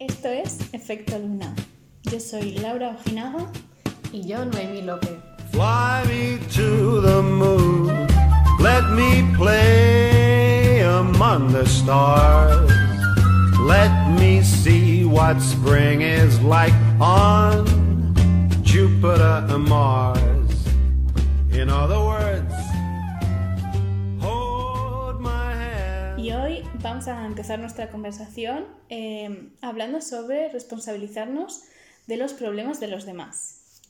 Esto es Efecto Luna. Yo soy Laura Ojinaga. Y yo, Noemi López. Fly me to the moon. Let me play among the stars. Let me see what spring is like on Jupiter and Mars. In other words, hold my hand. Y hoy vamos a empezar nuestra conversación eh, hablando sobre responsabilizarnos de los problemas de los demás.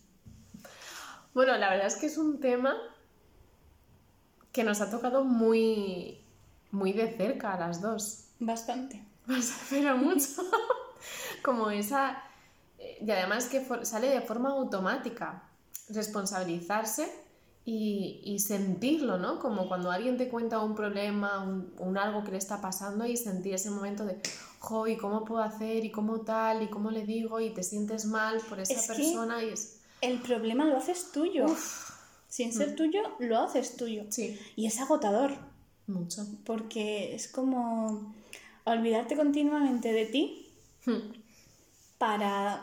Bueno, la verdad es que es un tema que nos ha tocado muy, muy de cerca a las dos. Bastante. Pero mucho. Como esa... eh, Y además que sale de forma automática. Responsabilizarse y, y sentirlo, ¿no? Como cuando alguien te cuenta un problema, un, un algo que le está pasando y sentir ese momento de, jo, ¿y cómo puedo hacer? ¿Y cómo tal? ¿Y cómo le digo? Y te sientes mal por esa Es que- persona y es... El problema lo haces tuyo. Sin ser tuyo, lo haces tuyo. Sí, Y es agotador, mucho. porque es como olvidarte continuamente de ti Hmm. para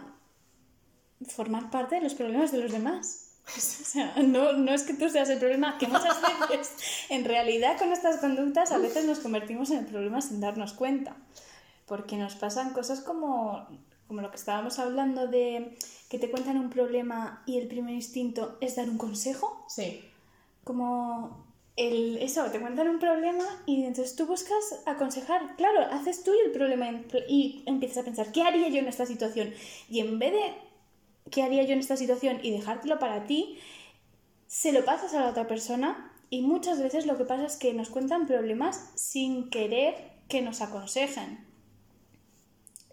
formar parte de los problemas de los demás. O sea, no, no es que tú seas el problema, que muchas veces, en realidad, con estas conductas, a veces nos convertimos en el problema sin darnos cuenta. Porque nos pasan cosas como, como lo que estábamos hablando de que te cuentan un problema y el primer instinto es dar un consejo. Sí. Como el, eso, te cuentan un problema y entonces tú buscas aconsejar. Claro, haces tú el problema y empiezas a pensar, ¿qué haría yo en esta situación? Y en vez de qué haría yo en esta situación y dejártelo para ti, se lo pasas a la otra persona y muchas veces lo que pasa es que nos cuentan problemas sin querer que nos aconsejen.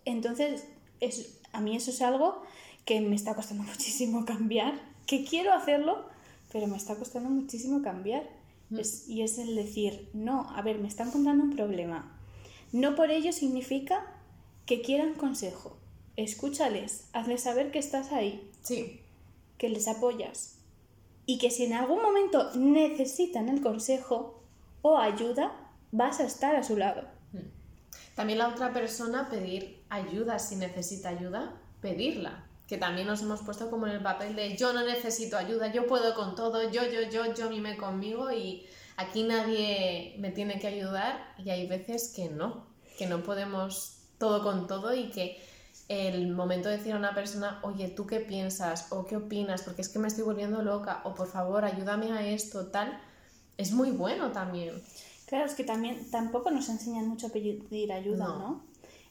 Entonces, es, a mí eso es algo que me está costando muchísimo cambiar, que quiero hacerlo, pero me está costando muchísimo cambiar. Es- y es el decir, no, a ver, me están contando un problema. No por ello significa que quieran consejo. Escúchales, hazles saber que estás ahí, Sí. que les apoyas. Y que si en algún momento necesitan el consejo o ayuda, vas a estar a su lado. También la otra persona pedir ayuda si necesita ayuda, pedirla. Que también nos hemos puesto como en el papel de yo no necesito ayuda, yo puedo con todo, yo, yo, yo, yo mime conmigo y aquí nadie me tiene que ayudar y hay veces que no, que no podemos todo con todo y que el momento de decir a una persona, oye, ¿tú qué piensas? o qué opinas? Porque es que me estoy volviendo loca o por favor ayúdame a esto, tal, es muy bueno también. Claro, es que también tampoco nos enseñan mucho a pedir ayuda, ¿no? No.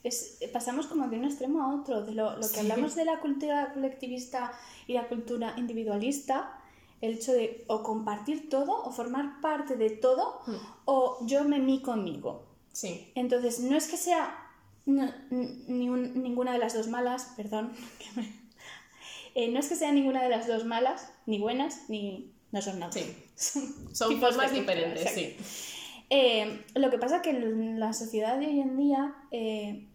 Es, pasamos como de un extremo a otro, de lo, lo que Sí. hablamos de la cultura colectivista y la cultura individualista, el hecho de o compartir todo o formar parte de todo Mm. o yo me mí conmigo. Sí, Entonces, no es que sea no- n- ni un- ninguna de las dos malas, perdón, que me- eh, no es que sea ninguna de las dos malas, ni buenas, ni no son nada. sí. Son formas diferentes, sí. Eh, lo que pasa que en la sociedad de hoy en día, eh,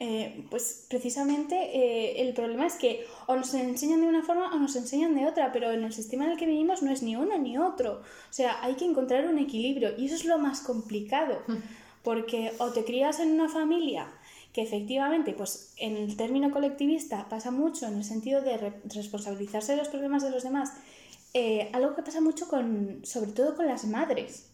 eh, pues precisamente el problema es que o nos enseñan de una forma o nos enseñan de otra, pero en el sistema en el que vivimos no es ni uno ni otro. O sea, hay que encontrar un equilibrio y eso es lo más complicado, porque o te crías en una familia que efectivamente, pues en el término colectivista pasa mucho en el sentido de re- responsabilizarse de los problemas de los demás, eh, algo que pasa mucho con, sobre todo con las madres.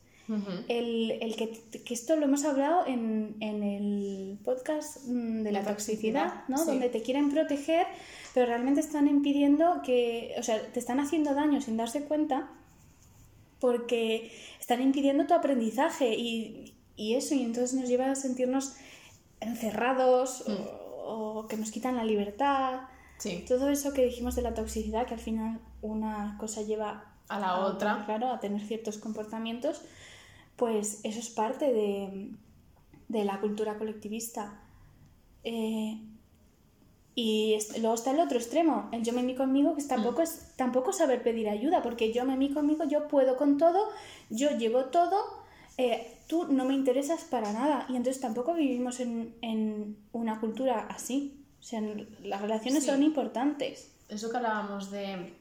El, el que, que esto lo hemos hablado en, en el podcast mm, de la, La toxicidad, toxicidad, ¿no? sí. Donde te quieren proteger, pero realmente están impidiendo que, o sea, te están haciendo daño sin darse cuenta porque están impidiendo tu aprendizaje y, y eso, y entonces nos lleva a sentirnos encerrados o, o que nos quitan la libertad. Sí, Todo eso que dijimos de la toxicidad, que al final una cosa lleva a la otra. claro, a tener ciertos comportamientos, pues eso es parte de, de la cultura colectivista. Eh, y es- luego está el otro extremo, el yo me mí conmigo, que tampoco, es tampoco saber pedir ayuda, porque yo me mí conmigo, yo puedo con todo, yo llevo todo, eh, tú no me interesas para nada. Y entonces tampoco vivimos en, en una cultura así. O sea, las relaciones Sí. son importantes. Eso que hablábamos de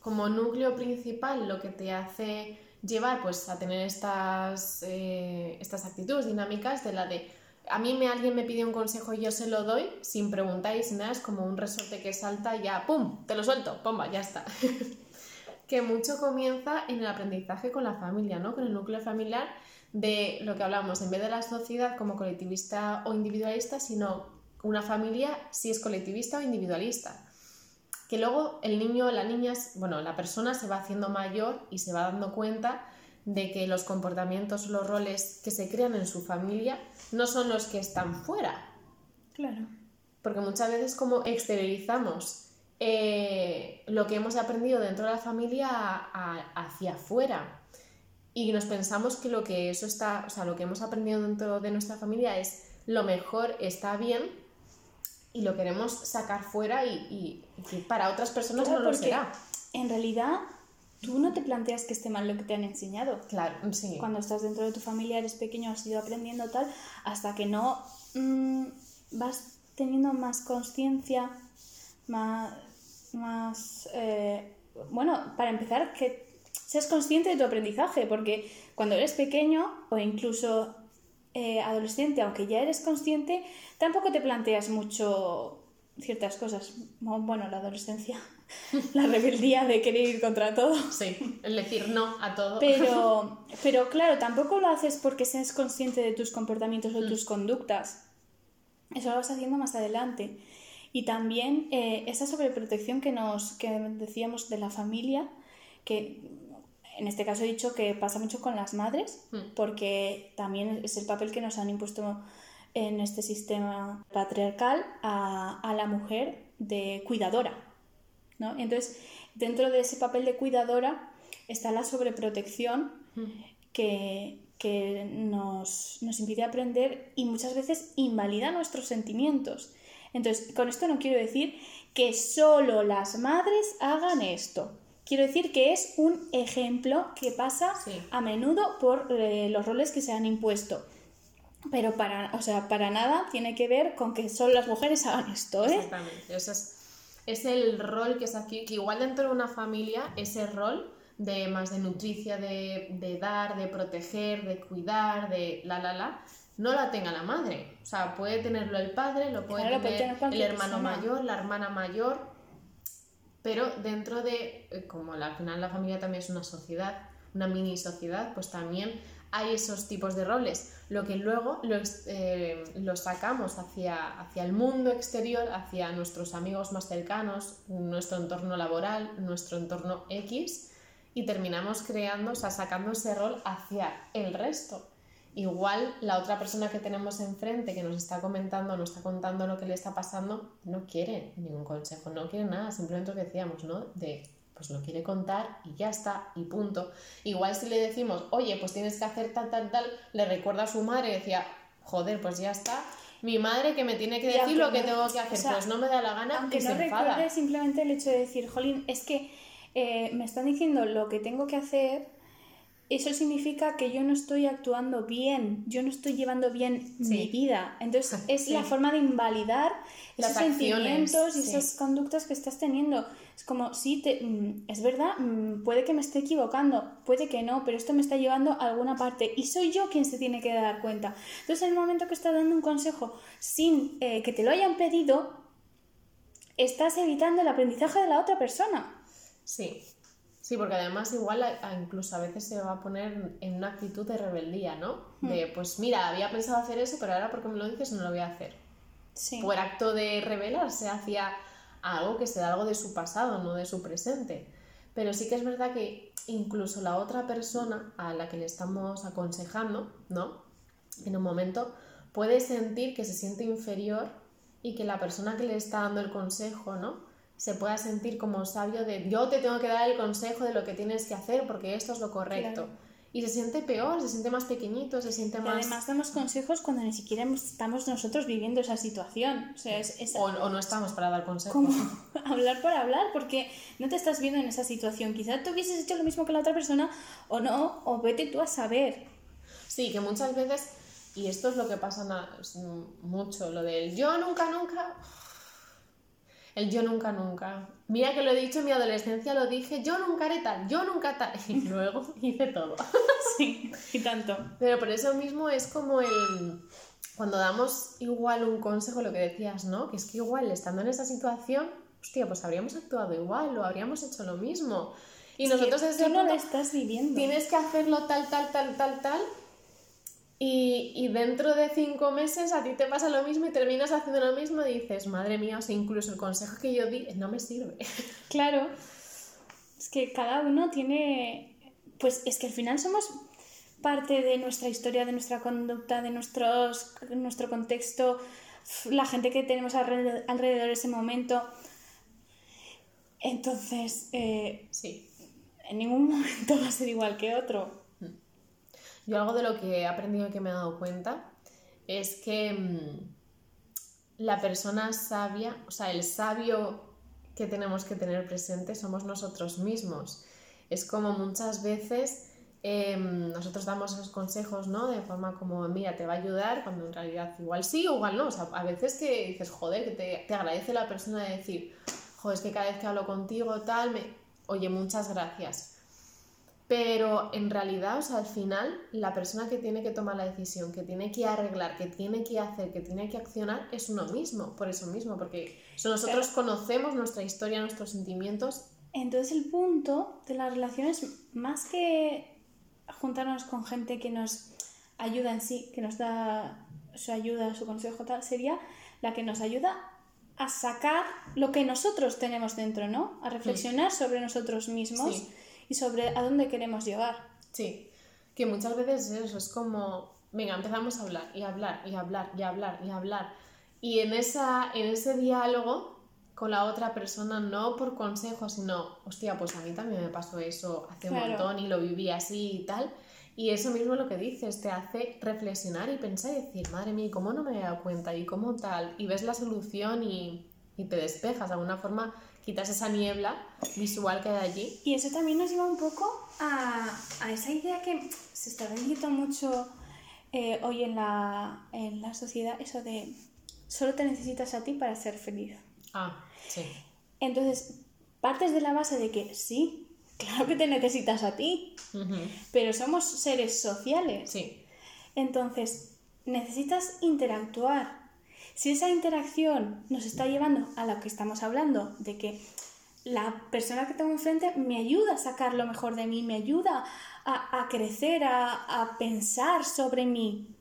como núcleo principal, lo que te hace llevar pues a tener estas, eh, estas actitudes dinámicas de la de a mí me, alguien me pide un consejo y yo se lo doy sin preguntar y sin nada, es como un resorte que salta y ya, ¡pum!, te lo suelto, ¡pomba!, ya está. que mucho comienza en el aprendizaje con la familia, ¿no? Con el núcleo familiar de lo que hablamos, en vez de la sociedad como colectivista o individualista, sino una familia si es colectivista o individualista. Que luego el niño, la niña, bueno, la persona se va haciendo mayor y se va dando cuenta de que los comportamientos, los roles que se crean en su familia no son los que están fuera. Claro. Porque muchas veces como exteriorizamos eh, lo que hemos aprendido dentro de la familia hacia afuera y nos pensamos que lo que eso está, o sea, lo que hemos aprendido dentro de nuestra familia es lo mejor, está bien y lo queremos sacar fuera y, para otras personas no lo será. En realidad, tú no te planteas que esté mal lo que te han enseñado. Claro, sí. Cuando estás dentro de tu familia, eres pequeño, has ido aprendiendo tal, hasta que no mm, vas teniendo más conciencia, más, más eh, bueno, para empezar, que seas consciente de tu aprendizaje, porque cuando eres pequeño o incluso eh, adolescente, aunque ya eres consciente, tampoco te planteas mucho ciertas cosas. Bueno, la adolescencia, la rebeldía de querer ir contra todo. Sí, el decir no a todo. Pero, pero claro, tampoco lo haces porque seas consciente de tus comportamientos o tus conductas. Eso lo vas haciendo más adelante. Y también eh, esa sobreprotección que nos que decíamos de la familia, que en este caso he dicho que pasa mucho con las madres, Hmm. porque también es el papel que nos han impuesto en este sistema patriarcal a, a la mujer de cuidadora. ¿no? Entonces, dentro de ese papel de cuidadora está la sobreprotección que, que nos, nos impide aprender y muchas veces invalida nuestros sentimientos. Entonces, con esto no quiero decir que solo las madres hagan esto. Quiero decir que es un ejemplo que pasa Sí. a menudo por eh, los roles que se han impuesto. Pero para, o sea, para nada tiene que ver con que solo las mujeres hagan esto, ¿eh? Exactamente. Ese es, es el rol que es aquí, que igual dentro de una familia, ese rol de más de nutricia, de, de dar, de proteger, de cuidar, de la la la, no la tenga la madre. O sea, puede tenerlo el padre, lo puede Claro, puede tener el hermano persona. mayor, la hermana mayor, pero dentro de, eh, como al final la familia también es una sociedad, una mini sociedad, pues también hay esos tipos de roles. Lo que luego eh, lo sacamos hacia, hacia el mundo exterior, hacia nuestros amigos más cercanos, nuestro entorno laboral, nuestro entorno X, y terminamos creando, o sea, sacando ese rol hacia el resto. Igual la otra persona que tenemos enfrente que nos está comentando, nos está contando lo que le está pasando, no quiere ningún consejo, no quiere nada, simplemente lo que decíamos, ¿no? De pues lo quiere contar y ya está, y punto. Igual si le decimos, oye, pues tienes que hacer tal, tal, tal, le recuerda a su madre y decía, joder, pues ya está, mi madre que me tiene que decir lo que tengo que hacer, o sea, pues no me da la gana Aunque y no se enfada. simplemente el hecho de decir, jolín, es que eh, me están diciendo lo que tengo que hacer, eso significa que yo no estoy actuando bien, yo no estoy llevando bien mi vida. Entonces es Sí. la forma de invalidar Las esos acciones, sentimientos y sí. esas conductas que estás teniendo. Es como, sí, te, mm, es verdad, mm, puede que me esté equivocando, puede que no, pero esto me está llevando a alguna parte y soy yo quien se tiene que dar cuenta. Entonces en el momento que estás dando un consejo sin eh, que te lo hayan pedido, estás evitando el aprendizaje de la otra persona. Sí, sí, porque además igual a- a- incluso a veces se va a poner en una actitud de rebeldía, ¿no? De, pues mira, había pensado hacer eso, pero ahora porque me lo dices no lo voy a hacer. Sí. Por acto de rebelarse hacia algo que sea algo de su pasado, no de su presente. Pero sí que es verdad que incluso la otra persona a la que le estamos aconsejando, ¿no? En un momento puede sentir que se siente inferior y que la persona que le está dando el consejo, ¿no? Se pueda sentir como sabio de yo te tengo que dar el consejo de lo que tienes que hacer porque esto es lo correcto. Claro. Y se siente peor, se siente más pequeñito, se siente Y más... además damos consejos cuando ni siquiera estamos nosotros viviendo esa situación. O sea, es, es O, o no estamos para dar consejos. como hablar por hablar, porque no te estás viendo en esa situación. Quizá tú hubieses hecho lo mismo que la otra persona o no, o vete tú a saber. Sí, que muchas veces, y esto es lo que pasa mucho, lo del yo nunca, nunca. El yo nunca, nunca. Mira que lo he dicho en mi adolescencia, lo dije, yo nunca haré tal, yo nunca tal. Y luego hice todo. Sí, y tanto. Pero por eso mismo es como el... cuando damos igual un consejo, lo que decías, ¿no? Que es que igual estando en esa situación, hostia, pues habríamos actuado igual o habríamos hecho lo mismo. Y Es que nosotros desde tú no lo estás viviendo. tienes que hacerlo tal, tal, tal, tal, tal. Y, y dentro de cinco meses a ti te pasa lo mismo y terminas haciendo lo mismo y dices, madre mía, o sea, incluso el consejo que yo di no me sirve. Claro. Es que cada uno tiene. Pues es que al final somos parte de nuestra historia, de nuestra conducta, de nuestros, nuestro contexto, la gente que tenemos alrededor, alrededor de ese momento. Entonces, eh, Sí. en ningún momento va a ser igual que otro. Yo algo de lo que he aprendido y que me he dado cuenta es que mm, la persona sabia, o sea, el sabio que tenemos que tener presente somos nosotros mismos. Es como muchas veces em, nosotros damos esos consejos, ¿no? De forma como, mira, te va a ayudar, cuando en realidad igual sí o igual no. O sea, a veces que dices, joder, que te, te agradece la persona de decir, joder, es que cada vez que hablo contigo, tal, me... oye, muchas gracias. Pero en realidad, o sea, al final, la persona que tiene que tomar la decisión, que tiene que arreglar, que tiene que hacer, que tiene que accionar, es uno mismo, por eso mismo, porque so- nosotros conocemos nuestra historia, nuestros sentimientos. Entonces el punto de las relaciones, más que juntarnos con gente que nos ayuda en sí, que nos da su ayuda, su consejo, tal, sería la que nos ayuda a sacar lo que nosotros tenemos dentro, ¿no? A reflexionar sobre nosotros mismos Sí. Y sobre a dónde queremos llegar. Sí, que muchas veces es eso, es como, venga, empezamos a hablar y hablar y hablar y hablar y hablar. Y en, esa, en ese diálogo con la otra persona, no por consejo, sino, hostia, pues a mí también me pasó eso hace un Claro. montón y lo viví así y tal. Y eso mismo lo que dices, te hace reflexionar y pensar y decir, madre mía, ¿cómo no me he dado cuenta? ¿Y cómo tal? Y ves la solución y, y te despejas. De alguna forma quitas esa niebla visual que hay allí. Y eso también nos lleva un poco a, a esa idea que se está vendiendo mucho eh, hoy en la, en la sociedad, eso de solo te necesitas a ti para ser feliz. Ah, sí. Entonces, partes de la base de que sí, claro que te necesitas a ti, pero somos seres sociales. Sí, Entonces, necesitas interactuar. Si esa interacción nos está llevando a lo que estamos hablando, de que la persona que tengo enfrente me ayuda a sacar lo mejor de mí, me ayuda a, a crecer, a, a pensar sobre mí,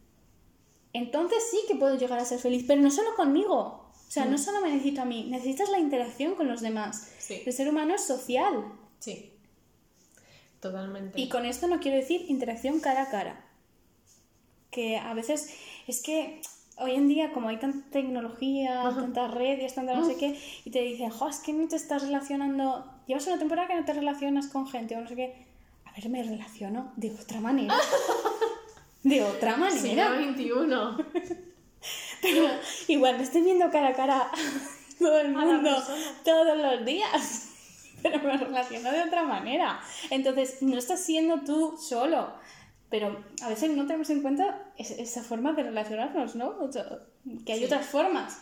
entonces sí que puedo llegar a ser feliz, pero no solo conmigo. O sea, no solo me necesito a mí, necesitas la interacción con los demás. Sí. El ser humano es social. sí. Totalmente. Y con esto no quiero decir interacción cara a cara. Que a veces es que hoy en día, como hay tanta tecnología, tantas redes, tanta no sé qué, y te dicen, jo, es que no te estás relacionando, llevas una temporada que no te relacionas con gente o no sé qué. A ver, me relaciono de otra manera. De otra manera. XXI. Pero igual me estoy viendo cara a cara a todo el mundo todos los días. Pero me relaciono de otra manera. Entonces, no estás siendo tú solo. Pero a veces no tenemos en cuenta es- esa forma de relacionarnos, ¿no? Que hay Sí. otras formas.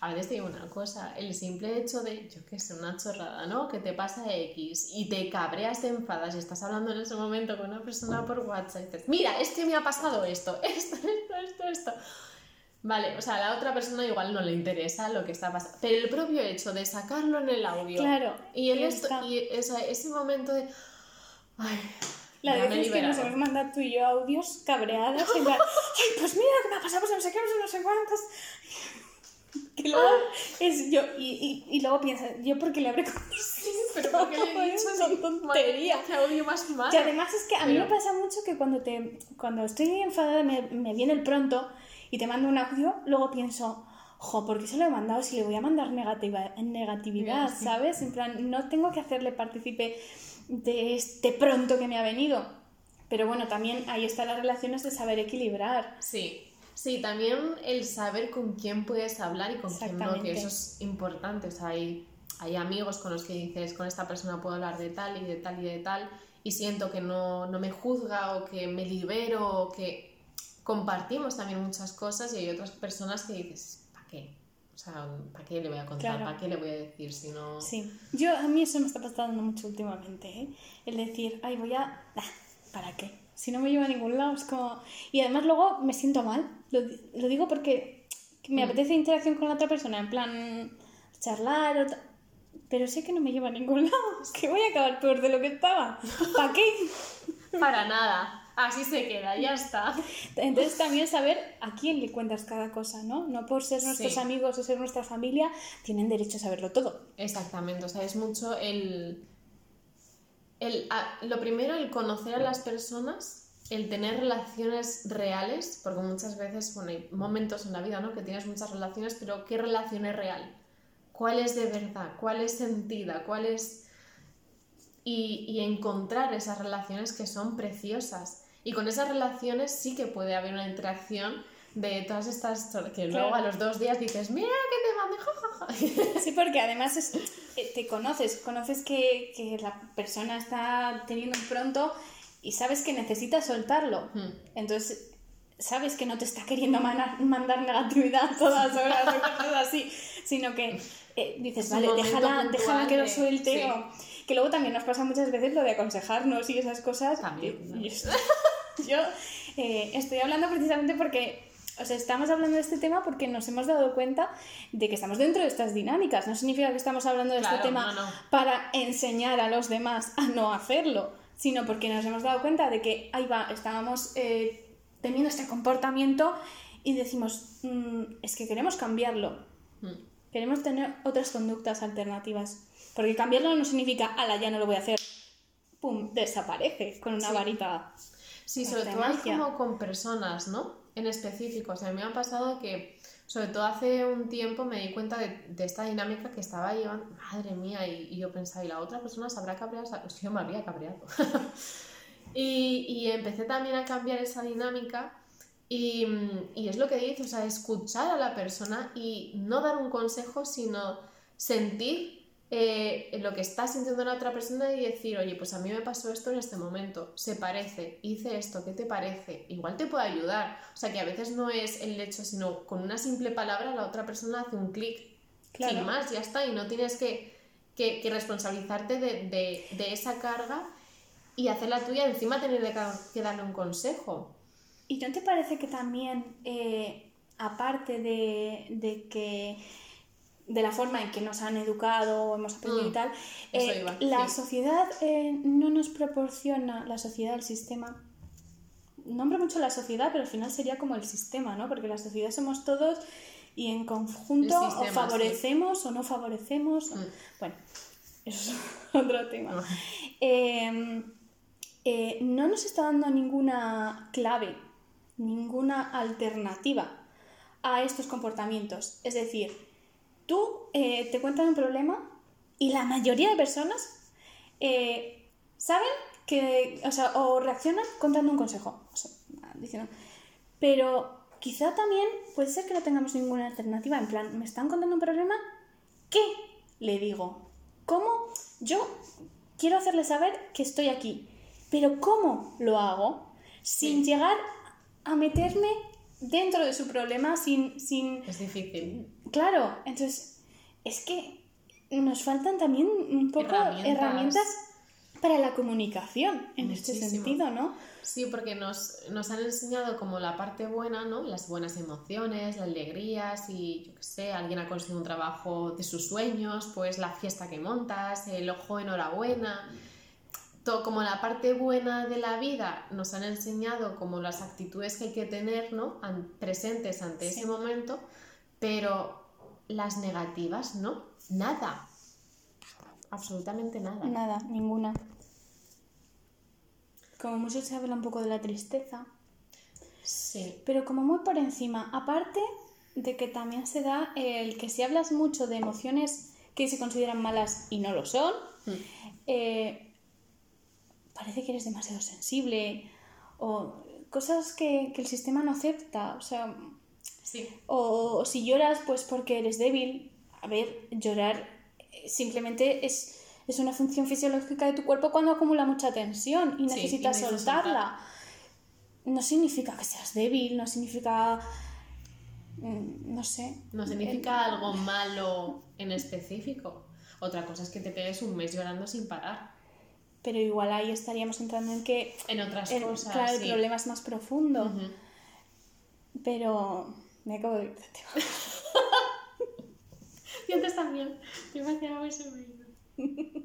A ver, te digo una cosa, el simple hecho de, yo qué sé, una chorrada, ¿no? Que te pasa X y te cabreas, te enfadas y estás hablando en ese momento con una persona por WhatsApp y dices, mira, es que me ha pasado esto, esto, esto, esto, esto. Vale, o sea, a la otra persona igual no le interesa lo que está pasando, pero el propio hecho de sacarlo en el audio Claro, y, el esto, y esa- ese momento de, ay, La de veces que nos liberado". hemos mandado tú y yo audios cabreadas en plan, ay, pues mira que me ha pasado, pues no sé qué, pues no sé cuántas. Que luego es yo, y, y, y luego piensas, yo porque le habré Sí, pero ¿por qué le he dicho Son eso? tonterías. Qué audio más malo. Y además es que a mí Pero- me pasa mucho que cuando, te, cuando estoy enfadada me, me viene el pronto y te mando un audio, luego pienso, jo, ¿por qué se lo he mandado si le voy a mandar negativa, negatividad. ¿sabes? En plan, no tengo que hacerle partícipe de este pronto que me ha venido. Pero bueno, también ahí están las relaciones de saber equilibrar. Sí, sí, también el saber con quién puedes hablar y con quién no, que eso es importante. O sea, hay, hay amigos con los que dices, con esta persona puedo hablar de tal y de tal y de tal, y siento que no, no me juzga o que me libero o que compartimos también muchas cosas, y hay otras personas que dices, ¿para qué? O sea, ¿para qué le voy a contar? Claro. ¿Para qué le voy a decir si no...? Sí, yo a mí eso me está pasando mucho últimamente, ¿eh? El decir, ay, voy a... ah, ¿Para qué? Si no me lleva a ningún lado, es como... Y además luego me siento mal. Lo, lo digo porque me Mm. apetece interacción con la otra persona, en plan charlar o ta- Pero sé que no me lleva a ningún lado. Es que voy a acabar peor de lo que estaba. ¿Para qué? Para nada. Así se queda, ya está. Entonces también saber a quién le cuentas cada cosa, ¿no? No por ser nuestros Sí. amigos o ser nuestra familia, tienen derecho a saberlo todo. Exactamente, o sea, es mucho el, el a- lo primero, el conocer a las personas, el tener relaciones reales, porque muchas veces, bueno, hay momentos en la vida, ¿no? Que tienes muchas relaciones, pero ¿qué relación es real? ¿Cuál es de verdad? ¿Cuál es sentida? ¿Cuál es...? Y, y encontrar esas relaciones que son preciosas. Y con esas relaciones sí que puede haber una interacción de todas estas que luego Claro. a los dos días dices, mira que te jajaja. Sí, porque además es, eh, te conoces, conoces que, que la persona está teniendo un pronto y sabes que necesita soltarlo. Hmm. Entonces, sabes que no te está queriendo mana- mandar negatividad todas horas o cosas así, sino que eh, dices, vale, déjala, puntual déjala que lo suelte. sí. o- Que luego también nos pasa muchas veces lo de aconsejarnos y esas cosas. También, ¿no? y yo eh, estoy hablando precisamente porque, o sea, estamos hablando de este tema porque nos hemos dado cuenta de que estamos dentro de estas dinámicas. No significa que estamos hablando de Claro, este tema no, no. para enseñar a los demás a no hacerlo, sino porque nos hemos dado cuenta de que ahí va, estábamos eh, teniendo este comportamiento y decimos, "Mm, es que queremos cambiarlo. Hmm. Queremos tener otras conductas alternativas. Porque cambiarlo no significa, ala, ya no lo voy a hacer. Pum, desaparece con una Sí. varita. Sí, Arte sobre todo magia. como con personas, ¿no? En específico. O sea, a mí me ha pasado que, sobre todo hace un tiempo, me di cuenta de, de esta dinámica que estaba llevando. Madre mía, y, y yo pensaba, ¿y la otra persona se habrá cabreado? Pues yo me habría cabreado. y, y empecé también a cambiar esa dinámica. Y, y es lo que dices, o sea, escuchar a la persona y no dar un consejo, sino sentir eh, lo que está sintiendo la otra persona y decir, oye, pues a mí me pasó esto en este momento, se parece, hice esto, ¿qué te parece? Igual te puede ayudar. O sea, que a veces no es el hecho, sino con una simple palabra la otra persona hace un clic. Claro. Sin más, ya está, y no tienes que, que- que responsabilizarte de, de- de esa carga y hacerla tuya, encima tener que, que darle un consejo. ¿Y no te parece que también, eh, aparte de, de que de la forma en que nos han educado, hemos aprendido Mm, y tal, eh, iba, la sí. sociedad eh, no nos proporciona, la sociedad, el sistema, nombro mucho la sociedad, pero al final sería como el sistema, ¿no? Porque la sociedad somos todos y en conjunto o favorecemos o no favorecemos. o- Mm. Bueno, eso es otro tema. Ah. Eh, eh, no nos está dando ninguna clave, ninguna alternativa a estos comportamientos. Es decir, tú eh, te cuentan un problema y la mayoría de personas eh, saben que, o sea, o reaccionan contando un consejo. O sea, diciendo, pero quizá también puede ser que no tengamos ninguna alternativa. En plan, me están contando un problema, ¿qué le digo? ¿Cómo? Yo quiero hacerle saber que estoy aquí, pero ¿cómo lo hago? Sin Sí. llegar a meterme dentro de su problema, sin, sin... Es difícil. Claro, entonces es que nos faltan también un poco Herramientas. herramientas, para la comunicación en este sentido, ¿no? Sí, porque nos, nos han enseñado como la parte buena, ¿no? Las buenas emociones, las alegrías y, yo qué sé, alguien ha conseguido un trabajo de sus sueños, pues la fiesta que montas, el ojo enhorabuena. Todo, como la parte buena de la vida nos han enseñado como las actitudes que hay que tener, ¿no? An- presentes ante Sí. ese momento, pero las negativas, ¿no? Nada. Absolutamente nada. Nada, ninguna. Como mucho se habla un poco de la tristeza, Sí. pero como muy por encima. Aparte de que también se da el que si hablas mucho de emociones que se consideran malas y no lo son, Mm. eh, parece que eres demasiado sensible o cosas que, que el sistema no acepta. O sea, Sí. o si lloras, pues porque eres débil. A ver, llorar eh, simplemente es, es una función fisiológica de tu cuerpo cuando acumula mucha tensión y Sí, necesitas y necesitas soltarla. No significa que seas débil, no significa. mm, No sé. No significa algo malo en específico. Otra cosa es que te pegues un mes llorando sin parar. Pero igual ahí estaríamos entrando en que En otras el, cosas. claro, el sí. problema es más profundo. Pero me acabo de ir de tema. Y antes también. Yo me hacía muy sonreír. En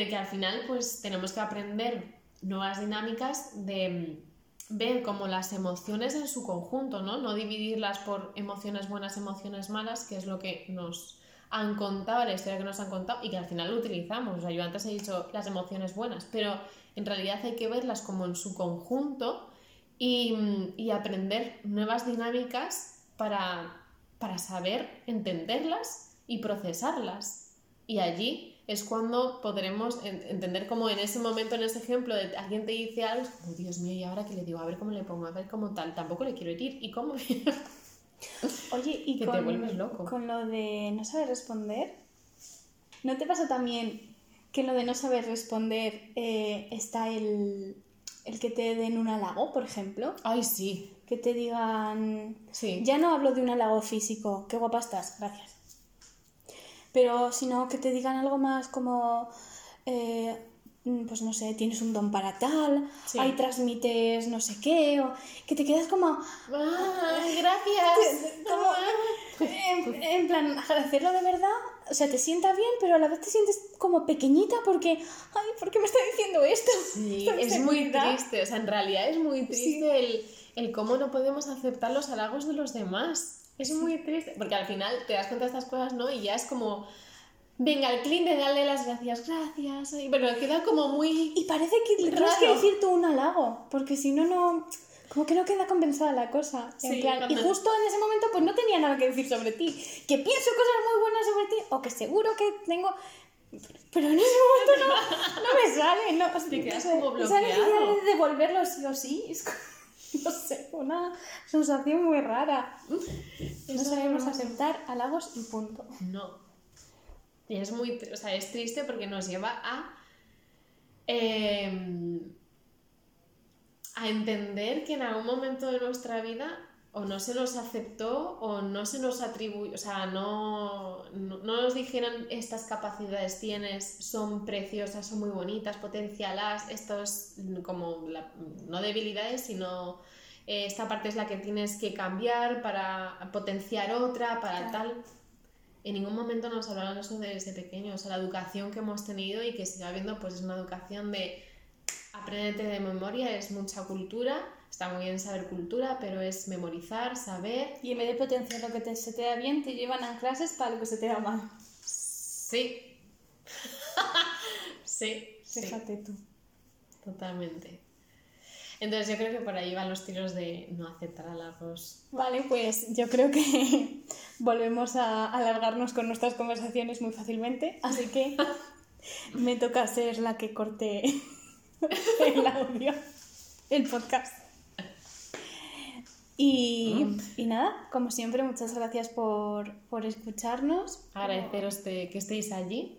el que al final, pues tenemos que aprender nuevas dinámicas de mm, ver como las emociones en su conjunto, ¿no? No dividirlas por emociones buenas, emociones malas, que es lo que nos han contado, la historia que nos han contado y que al final lo utilizamos. O sea, yo antes he dicho las emociones buenas, pero en realidad hay que verlas como en su conjunto y, y aprender nuevas dinámicas para, para saber entenderlas y procesarlas. Y allí es cuando podremos en- entender como en ese momento, en ese ejemplo, de alguien te dice algo, como, Dios mío, ¿y ahora qué le digo? A ver cómo le pongo, a ver cómo tal, tampoco le quiero herir. ¿Y cómo? Oye, y Que te con, vuelves loco. con lo de no saber responder, ¿no te pasa también que en lo de no saber responder eh, está el, el que te den un halago, por ejemplo? Ay, sí, Que te digan, sí. ya no hablo de un halago físico, qué guapa estás, gracias. Pero sino que te digan algo más como, eh, pues no sé, tienes un don para tal, Sí. ahí transmites no sé qué, o que te quedas como, Ah, gracias. como en, en plan, agradecerlo de verdad, o sea, te sienta bien, pero a la vez te sientes como pequeñita porque, ay, ¿por qué me está diciendo esto? Sí, es muy triste, o sea, en realidad es muy triste el, el cómo no podemos aceptar los halagos de los demás. Es muy triste, porque al final te das cuenta de estas cosas, ¿no? Y ya es como, venga, el clean de darle las gracias, gracias, ay, pero queda como muy... Y parece que le tienes que decir tú un halago, porque si no, no. Como que no queda compensada la cosa. En Sí, plan, y justo en ese momento, pues no tenía nada que decir sobre ti. Que pienso cosas muy buenas sobre ti, o que seguro que tengo. Pero en ese momento no, no me sale, no. Te quedas no sé, como bloqueado. de devolverlo sí o sí. Es como, no sé, una sensación muy rara. No Eso sabemos no- aceptar halagos y punto. No. Y es muy, o sea, es triste porque nos lleva a em, a entender que en algún momento de nuestra vida o no se nos aceptó o no se nos atribuyó, o sea, no, no, no nos dijeron estas capacidades tienes, son preciosas, son muy bonitas, potencialas, esto es como, la- no debilidades, sino eh, esta parte es la que tienes que cambiar para potenciar otra, para Claro. tal. En ningún momento nos hablaron eso desde pequeños, o sea, la educación que hemos tenido y que sigue habiendo, pues es una educación de Apréndete de memoria, es mucha cultura, está muy bien saber cultura, pero es memorizar, saber. Y en vez de potenciar lo que te- se te da bien, te llevan a clases para lo que se te da mal. Sí. sí, sí, Fíjate tú. totalmente. Entonces yo creo que por ahí van los tiros de no aceptar halagos. Vale, pues yo creo que volvemos a alargarnos con nuestras conversaciones muy fácilmente, así que me toca ser la que corte el audio, el podcast. Y, y nada, como siempre, muchas gracias por, por escucharnos Agradeceros de que estéis allí.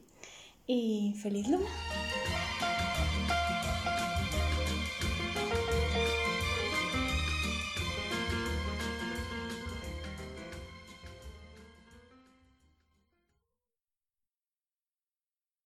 y feliz luna.